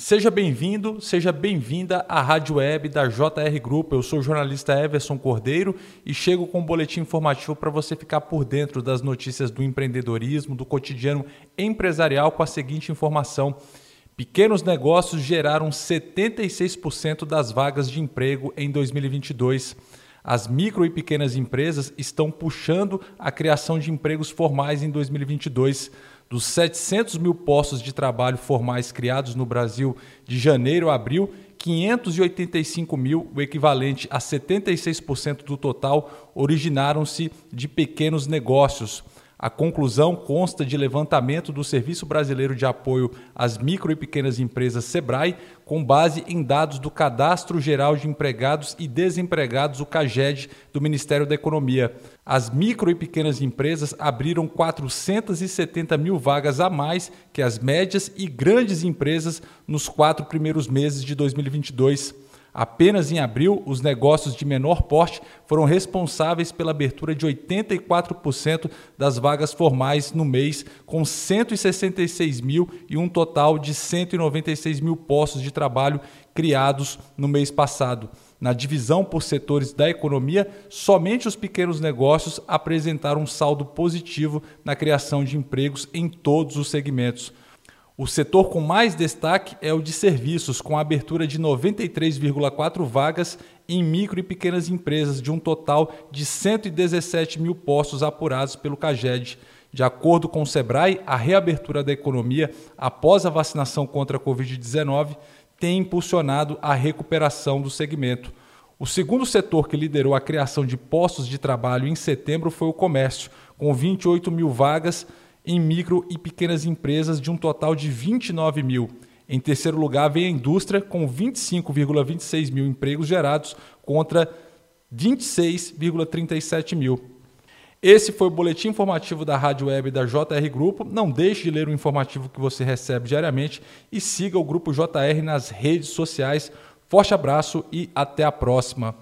Seja bem-vindo, seja bem-vinda à Rádio Web da JR Group. Eu sou o jornalista Everson Cordeiro e chego com um boletim informativo para você ficar por dentro das notícias do empreendedorismo, do cotidiano empresarial com a seguinte informação. Pequenos negócios geraram 76% das vagas de emprego em 2022. As micro e pequenas empresas estão puxando a criação de empregos formais em 2022. Dos 700 mil postos de trabalho formais criados no Brasil de janeiro a abril, 585 mil, o equivalente a 76% do total, originaram-se de pequenos negócios. A conclusão consta de levantamento do Serviço Brasileiro de Apoio às Micro e Pequenas Empresas SEBRAE, com base em dados do Cadastro Geral de Empregados e Desempregados, o CAGED, do Ministério da Economia. As micro e pequenas empresas abriram 470 mil vagas a mais que as médias e grandes empresas nos quatro primeiros meses de 2022. Apenas em abril, os negócios de menor porte foram responsáveis pela abertura de 84% das vagas formais no mês, com 166 mil e um total de 196 mil postos de trabalho criados no mês passado. Na divisão por setores da economia, somente os pequenos negócios apresentaram um saldo positivo na criação de empregos em todos os segmentos. O setor com mais destaque é o de serviços, com a abertura de 93,4 vagas em micro e pequenas empresas, de um total de 117 mil postos apurados pelo CAGED. De acordo com o Sebrae, a reabertura da economia após a vacinação contra a Covid-19 tem impulsionado a recuperação do segmento. O segundo setor que liderou a criação de postos de trabalho em setembro foi o comércio, com 28 mil vagas em micro e pequenas empresas, de um total de 29 mil. Em terceiro lugar, vem a indústria, com 25,26 mil empregos gerados contra 26,37 mil. Esse foi o boletim informativo da Rádio Web da JR Grupo. Não deixe de ler o informativo que você recebe diariamente e siga o Grupo JR nas redes sociais. Forte abraço e até a próxima.